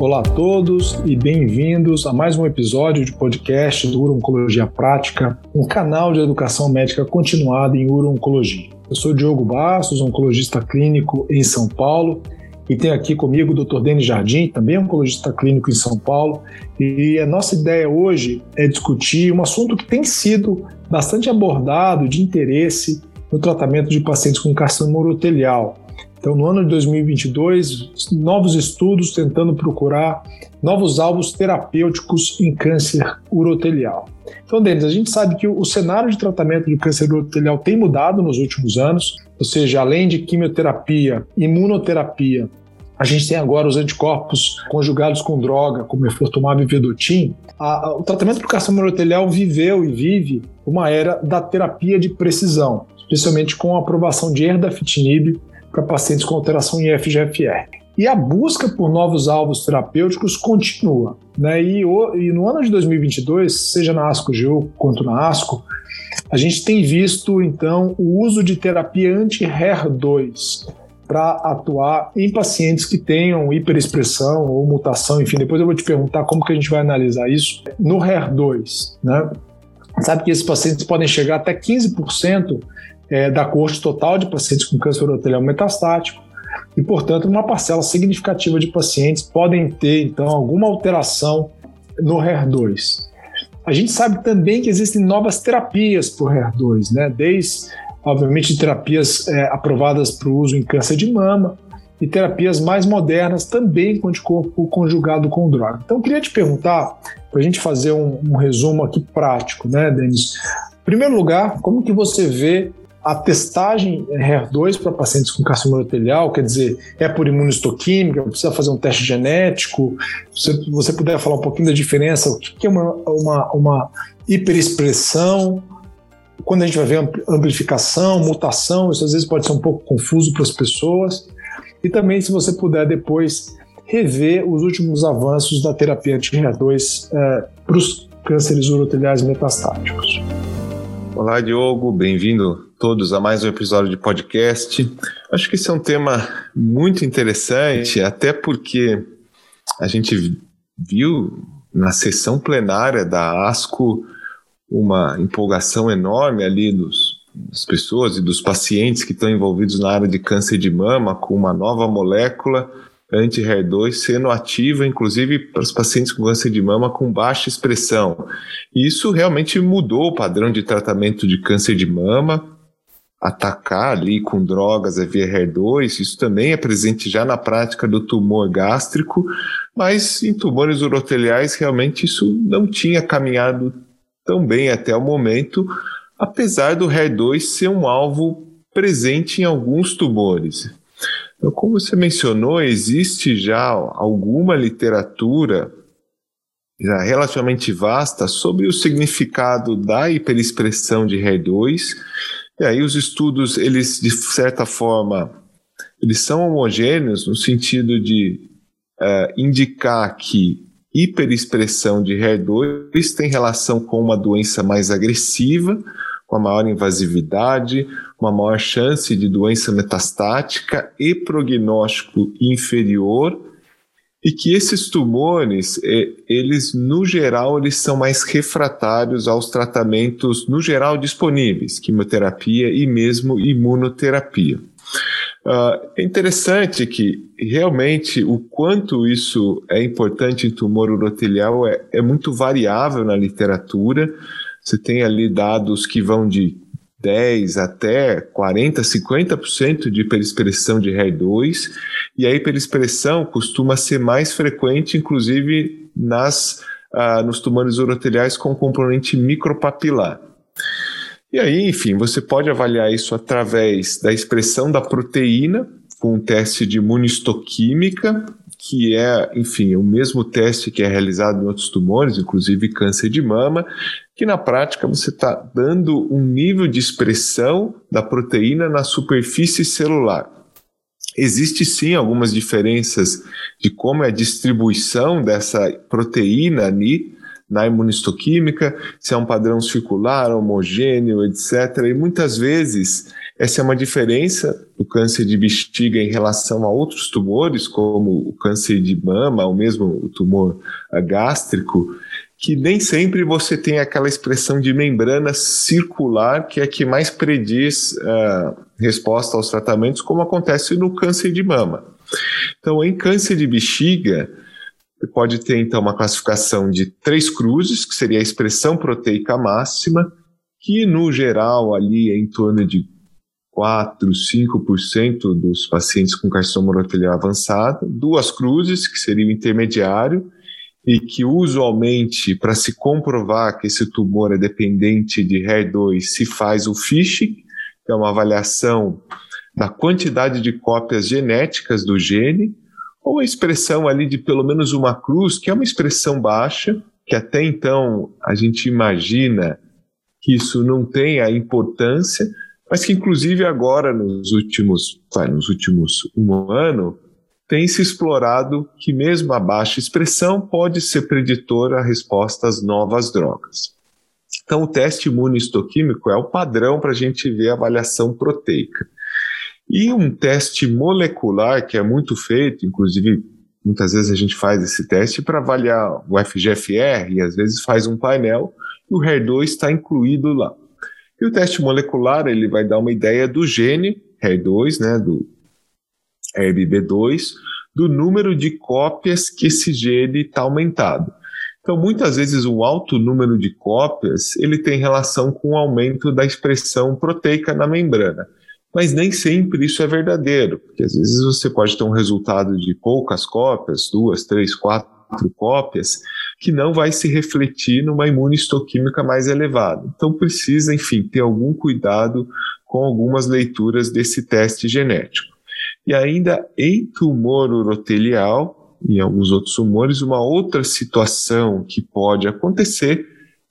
Olá a todos e bem-vindos a mais um episódio de podcast do Uro-Oncologia Prática, um canal de educação médica continuada em uro-oncologia. Eu sou Diogo Bastos, oncologista clínico em São Paulo, e tenho aqui comigo o Dr. Denis Jardim, também oncologista clínico em São Paulo. E a nossa ideia hoje é discutir um assunto que tem sido bastante abordado de interesse no tratamento de pacientes com carcinoma urotelial, então, no ano de 2022, novos estudos tentando procurar novos alvos terapêuticos em câncer urotelial. Então, Denis, a gente sabe que o cenário de tratamento de câncer urotelial tem mudado nos últimos anos, ou seja, além de quimioterapia, imunoterapia, a gente tem agora os anticorpos conjugados com droga, como efortumab e vedotin. o tratamento do carcinoma urotelial viveu e vive uma era da terapia de precisão, especialmente com a aprovação de erdafitinib para pacientes com alteração em FGFR. E a busca por novos alvos terapêuticos continua. Né? E, o, e no ano de 2022, seja na ASCO-GU quanto na ASCO, a gente tem visto, então, o uso de terapia anti-HER2 para atuar em pacientes que tenham hiperexpressão ou mutação, enfim, depois eu vou te perguntar como que a gente vai analisar isso no HER2, né? Sabe que esses pacientes podem chegar até 15% é, da corte total de pacientes com câncer urotelial metastático e, portanto, uma parcela significativa de pacientes podem ter, então, alguma alteração no HER2. A gente sabe também que existem novas terapias por HER2, né? desde, obviamente, terapias é, aprovadas para o uso em câncer de mama e terapias mais modernas também com anticorpo conjugado com droga. Então, eu queria te perguntar, para a gente fazer um, um, resumo aqui prático, né, Denis? Em primeiro lugar, como que você vê a testagem HER2 para pacientes com carcinoma urotelial, quer dizer, é por imunistoquímica, precisa fazer um teste genético. Se você puder falar um pouquinho da diferença, o que é uma, uma, uma hiperexpressão, quando a gente vai ver amplificação, mutação, isso às vezes pode ser um pouco confuso para as pessoas. E também, se você puder depois rever os últimos avanços da terapia anti-HER2 é, para os cânceres uroteliais metastáticos. Olá, Diogo, bem-vindo todos a mais um episódio de podcast. Acho que esse é um tema muito interessante, até porque a gente viu na sessão plenária da ASCO uma empolgação enorme ali dos, das pessoas e dos pacientes que estão envolvidos na área de câncer de mama com uma nova molécula anti-HER2 sendo ativa, inclusive para os pacientes com câncer de mama com baixa expressão. E isso realmente mudou o padrão de tratamento de câncer de mama atacar ali com drogas a via HER2, isso também é presente já na prática do tumor gástrico, mas em tumores uroteliais realmente isso não tinha caminhado tão bem até o momento, apesar do HER2 ser um alvo presente em alguns tumores. Então, como você mencionou, existe já alguma literatura já relativamente vasta sobre o significado da hiperexpressão de HER2 e aí os estudos, eles de certa forma, eles são homogêneos no sentido de uh, indicar que hiperexpressão de HER2 tem relação com uma doença mais agressiva, com a maior invasividade, uma maior chance de doença metastática e prognóstico inferior e que esses tumores, é, eles no geral, eles são mais refratários aos tratamentos no geral disponíveis, quimioterapia e mesmo imunoterapia. Uh, é interessante que realmente o quanto isso é importante em tumor urotelial é, é muito variável na literatura. Você tem ali dados que vão de 10 até 40, 50% de hiperexpressão de HER2, e a hiperexpressão costuma ser mais frequente, inclusive nas, ah, nos tumores uroteliais com componente micropapilar. E aí, enfim, você pode avaliar isso através da expressão da proteína, com um teste de imunistoquímica, que é, enfim, o mesmo teste que é realizado em outros tumores, inclusive câncer de mama, que na prática você está dando um nível de expressão da proteína na superfície celular. Existe sim algumas diferenças de como é a distribuição dessa proteína ali na imunistoquímica, se é um padrão circular, homogêneo, etc. E muitas vezes Essa é uma diferença do câncer de bexiga em relação a outros tumores, como o câncer de mama, ou mesmo o tumor gástrico, que nem sempre você tem aquela expressão de membrana circular que é que mais prediz uh, resposta aos tratamentos, como acontece no câncer de mama. Então, em câncer de bexiga, pode ter então uma classificação de três cruzes, que seria a expressão proteica máxima, que no geral ali é em torno de 4, 5% dos pacientes com carcinoma urotelial avançado, duas cruzes, que seria o intermediário, e que usualmente, para se comprovar que esse tumor é dependente de HER2, se faz o FISH, que é uma avaliação da quantidade de cópias genéticas do gene, ou a expressão ali de pelo menos uma cruz, que é uma expressão baixa, que até então a gente imagina que isso não tem a importância, mas que inclusive agora nos últimos, vai, nos últimos um ano tem se explorado que mesmo a baixa expressão pode ser preditora a resposta às novas drogas. Então, o teste imunohistoquímico é o padrão para a gente ver a avaliação proteica. E um teste molecular, que é muito feito, inclusive muitas vezes a gente faz esse teste para avaliar o FGFR, e às vezes faz um painel, e o HER2 está incluído lá. E o teste molecular, ele vai dar uma ideia do gene HER2, né, do RBB2, do número de cópias que esse gene está aumentado. Então, muitas vezes, o alto número de cópias ele tem relação com o aumento da expressão proteica na membrana. Mas nem sempre isso é verdadeiro, porque às vezes você pode ter um resultado de poucas cópias, duas, três, quatro cópias, que não vai se refletir numa imunistoquímica mais elevada. Então precisa, enfim, ter algum cuidado com algumas leituras desse teste genético. E ainda em tumor urotelial, e alguns outros tumores, uma outra situação que pode acontecer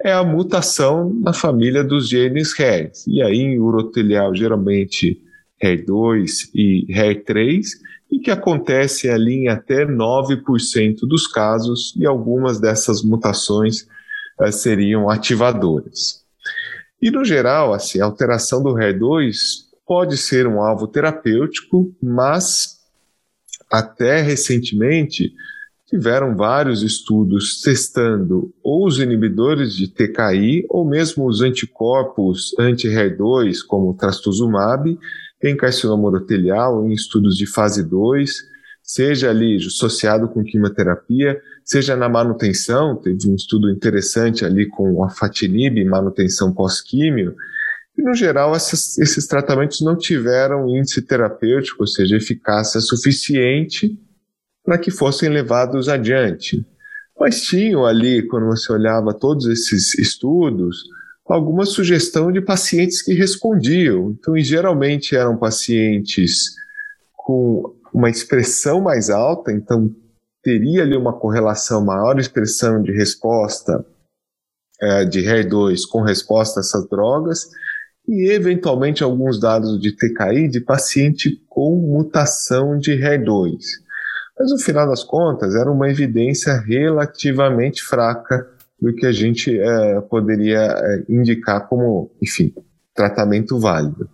é a mutação na família dos genes HER. E aí, em urotelial, geralmente HER2 e HER3, e que acontece ali em até 9% dos casos, e algumas dessas mutações uh, seriam ativadoras. E no geral, assim, a alteração do HER2 pode ser um alvo terapêutico, mas até recentemente tiveram vários estudos testando ou os inibidores de TKI ou mesmo os anticorpos anti-HER2, como trastuzumab, em carcinoma urotelial, em estudos de fase 2, seja ali associado com quimioterapia, seja na manutenção, teve um estudo interessante ali com a fatinib, manutenção pós-químio, e, no geral, esses, esses tratamentos não tiveram índice terapêutico, ou seja, eficácia suficiente para que fossem levados adiante. Mas tinham ali, quando você olhava todos esses estudos, alguma sugestão de pacientes que respondiam. Então, geralmente eram pacientes com uma expressão mais alta, então teria ali uma correlação, maior expressão de resposta é, de HER2 com resposta a essas drogas, e eventualmente alguns dados de TKI de paciente com mutação de HER2. Mas no final das contas era uma evidência relativamente fraca do que a gente é, poderia é, indicar como, enfim, tratamento válido.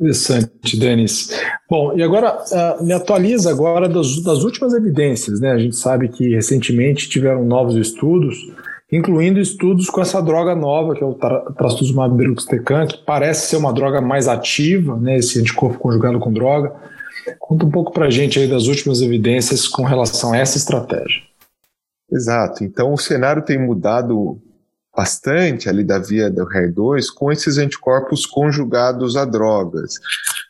Interessante, Denis. Bom, e agora uh, me atualiza agora das, das últimas evidências, né? A gente sabe que recentemente tiveram novos estudos incluindo estudos com essa droga nova, que é o trastuzumab deruxtecan, que parece ser uma droga mais ativa, né, esse anticorpo conjugado com droga. Conta um pouco para a gente aí das últimas evidências com relação a essa estratégia. Exato. Então, o cenário tem mudado bastante ali da via do HER2 com esses anticorpos conjugados a drogas.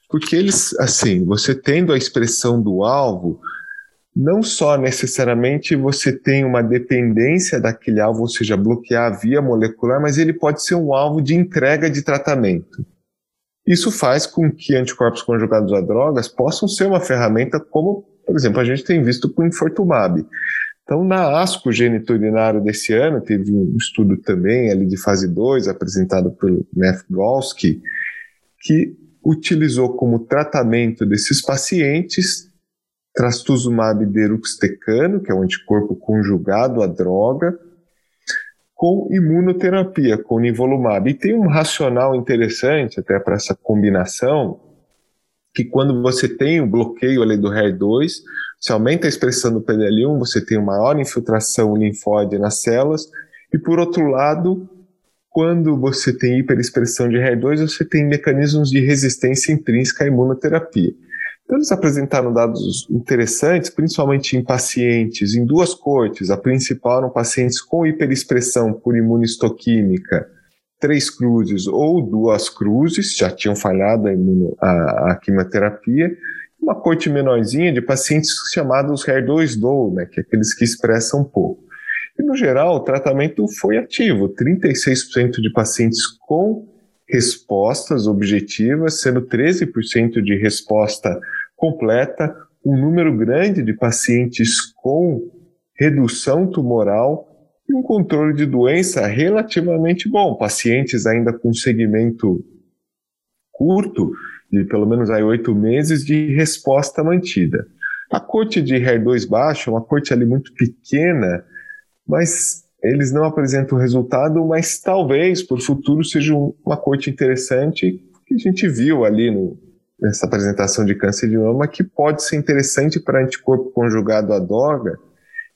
Porque eles, assim, você tendo a expressão do alvo, não só necessariamente você tem uma dependência daquele alvo, ou seja, bloquear a via molecular, mas ele pode ser um alvo de entrega de tratamento. Isso faz com que anticorpos conjugados a drogas possam ser uma ferramenta como, por exemplo, a gente tem visto com o Infortumab. Então, na ASCO geniturinário desse ano, teve um estudo também ali de fase 2, apresentado pelo Neff Golski, que utilizou como tratamento desses pacientes trastuzumab deruxtecano, que é um anticorpo conjugado à droga, com imunoterapia, com nivolumab. E tem um racional interessante até para essa combinação, que quando você tem o bloqueio ali do HER2, você aumenta a expressão do PDL1, você tem uma maior infiltração linfóide nas células, e por outro lado, quando você tem hiperexpressão de HER2, você tem mecanismos de resistência intrínseca à imunoterapia. Então, eles apresentaram dados interessantes, principalmente em pacientes, em duas cortes. A principal eram pacientes com hiperexpressão por imunistoquímica, três cruzes ou duas cruzes, já tinham falhado a, imuno, a, a quimioterapia. Uma corte menorzinha de pacientes chamados HER2-low, né, que é aqueles que expressam pouco. E, no geral, o tratamento foi ativo. 36% de pacientes com respostas objetivas, sendo 13% de resposta completa, um número grande de pacientes com redução tumoral e um controle de doença relativamente bom. Pacientes ainda com segmento curto, de pelo menos aí oito meses, de resposta mantida. A corte de HER2 baixo é uma corte ali muito pequena, mas eles não apresentam resultado, mas talvez por futuro seja uma corte interessante que a gente viu ali no, nessa apresentação de câncer de mama que pode ser interessante para anticorpo conjugado à droga,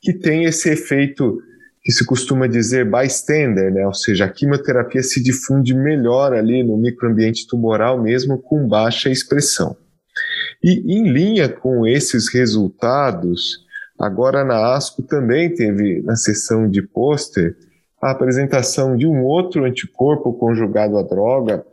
que tem esse efeito que se costuma dizer bystander, né? ou seja, a quimioterapia se difunde melhor ali no microambiente tumoral mesmo com baixa expressão. E em linha com esses resultados, Agora na ASCO também teve na sessão de pôster a apresentação de um outro anticorpo conjugado à droga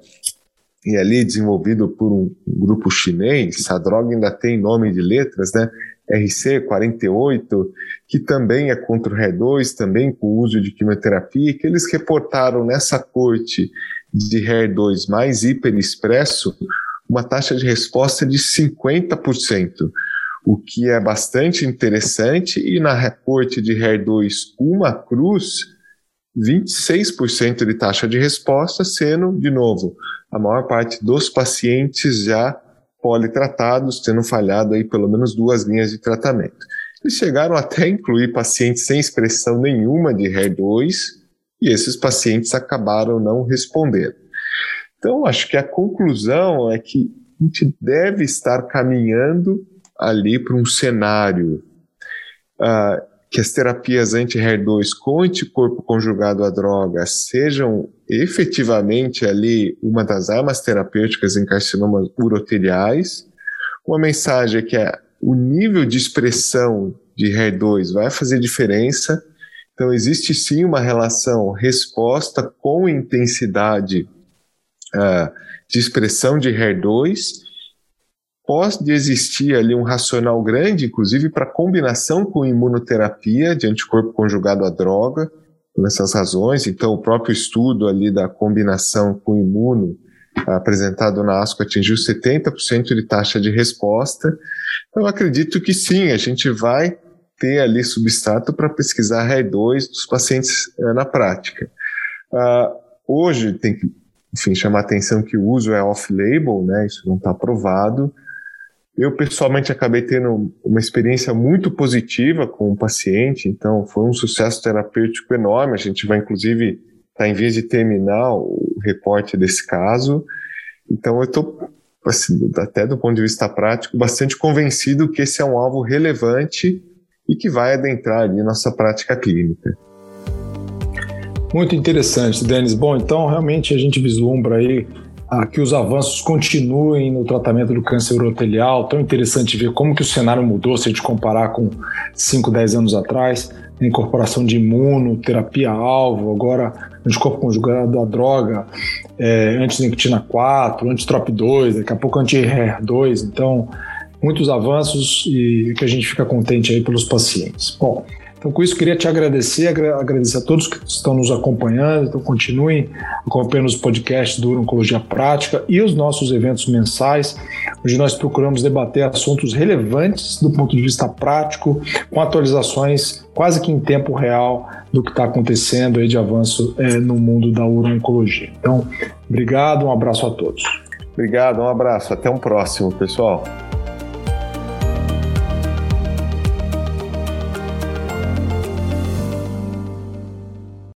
e ali desenvolvido por um grupo chinês. A droga ainda tem nome de letras, né? RC48, que também é contra o HER2, também com uso de quimioterapia, que eles reportaram nessa corte de HER2 mais hiperexpresso uma taxa de resposta de 50% o que é bastante interessante, e na reporte de HER2 uma cruz, 26% de taxa de resposta, sendo, de novo, a maior parte dos pacientes já politratados, tendo falhado aí pelo menos duas linhas de tratamento. Eles chegaram até a incluir pacientes sem expressão nenhuma de HER2, e esses pacientes acabaram não respondendo. Então, acho que a conclusão é que a gente deve estar caminhando ali para um cenário uh, que as terapias anti-HER2 com anticorpo conjugado à droga sejam efetivamente ali uma das armas terapêuticas em carcinomas uroteliais. Uma mensagem é que é, o nível de expressão de HER2 vai fazer diferença. Então, existe sim uma relação resposta com intensidade uh, de expressão de HER2 pode existir ali um racional grande, inclusive para combinação com imunoterapia de anticorpo conjugado à droga, por essas razões. Então, o próprio estudo ali da combinação com imuno apresentado na ASCO atingiu 70% de taxa de resposta. Eu acredito que sim, a gente vai ter ali substrato para pesquisar HER2 dos pacientes é, na prática. Uh, hoje tem que, enfim, chamar atenção que o uso é off-label, né? Isso não está aprovado. Eu, pessoalmente, acabei tendo uma experiência muito positiva com o paciente, então foi um sucesso terapêutico enorme. A gente vai, inclusive, estar tá em vez de terminar o reporte desse caso. Então, eu estou, assim, até do ponto de vista prático, bastante convencido que esse é um alvo relevante e que vai adentrar ali nossa prática clínica. Muito interessante, Denis. Bom, então realmente a gente vislumbra aí que os avanços continuem no tratamento do câncer urotelial. Tão interessante ver como que o cenário mudou se a gente comparar com 5, 10 anos atrás. Incorporação de imuno, terapia-alvo, agora anticorpo conjugado à droga, é, anti-nicotina 4, anti-TROP2, daqui a pouco anti-HER2. Então, muitos avanços e que a gente fica contente aí pelos pacientes. Bom, então, com isso, queria te agradecer, agradecer a todos que estão nos acompanhando. Então, continuem acompanhando os podcasts do Oncologia Prática e os nossos eventos mensais, onde nós procuramos debater assuntos relevantes do ponto de vista prático, com atualizações quase que em tempo real do que está acontecendo aí de avanço é, no mundo da uro-oncologia. Então, obrigado, um abraço a todos. Obrigado, um abraço, até um próximo, pessoal.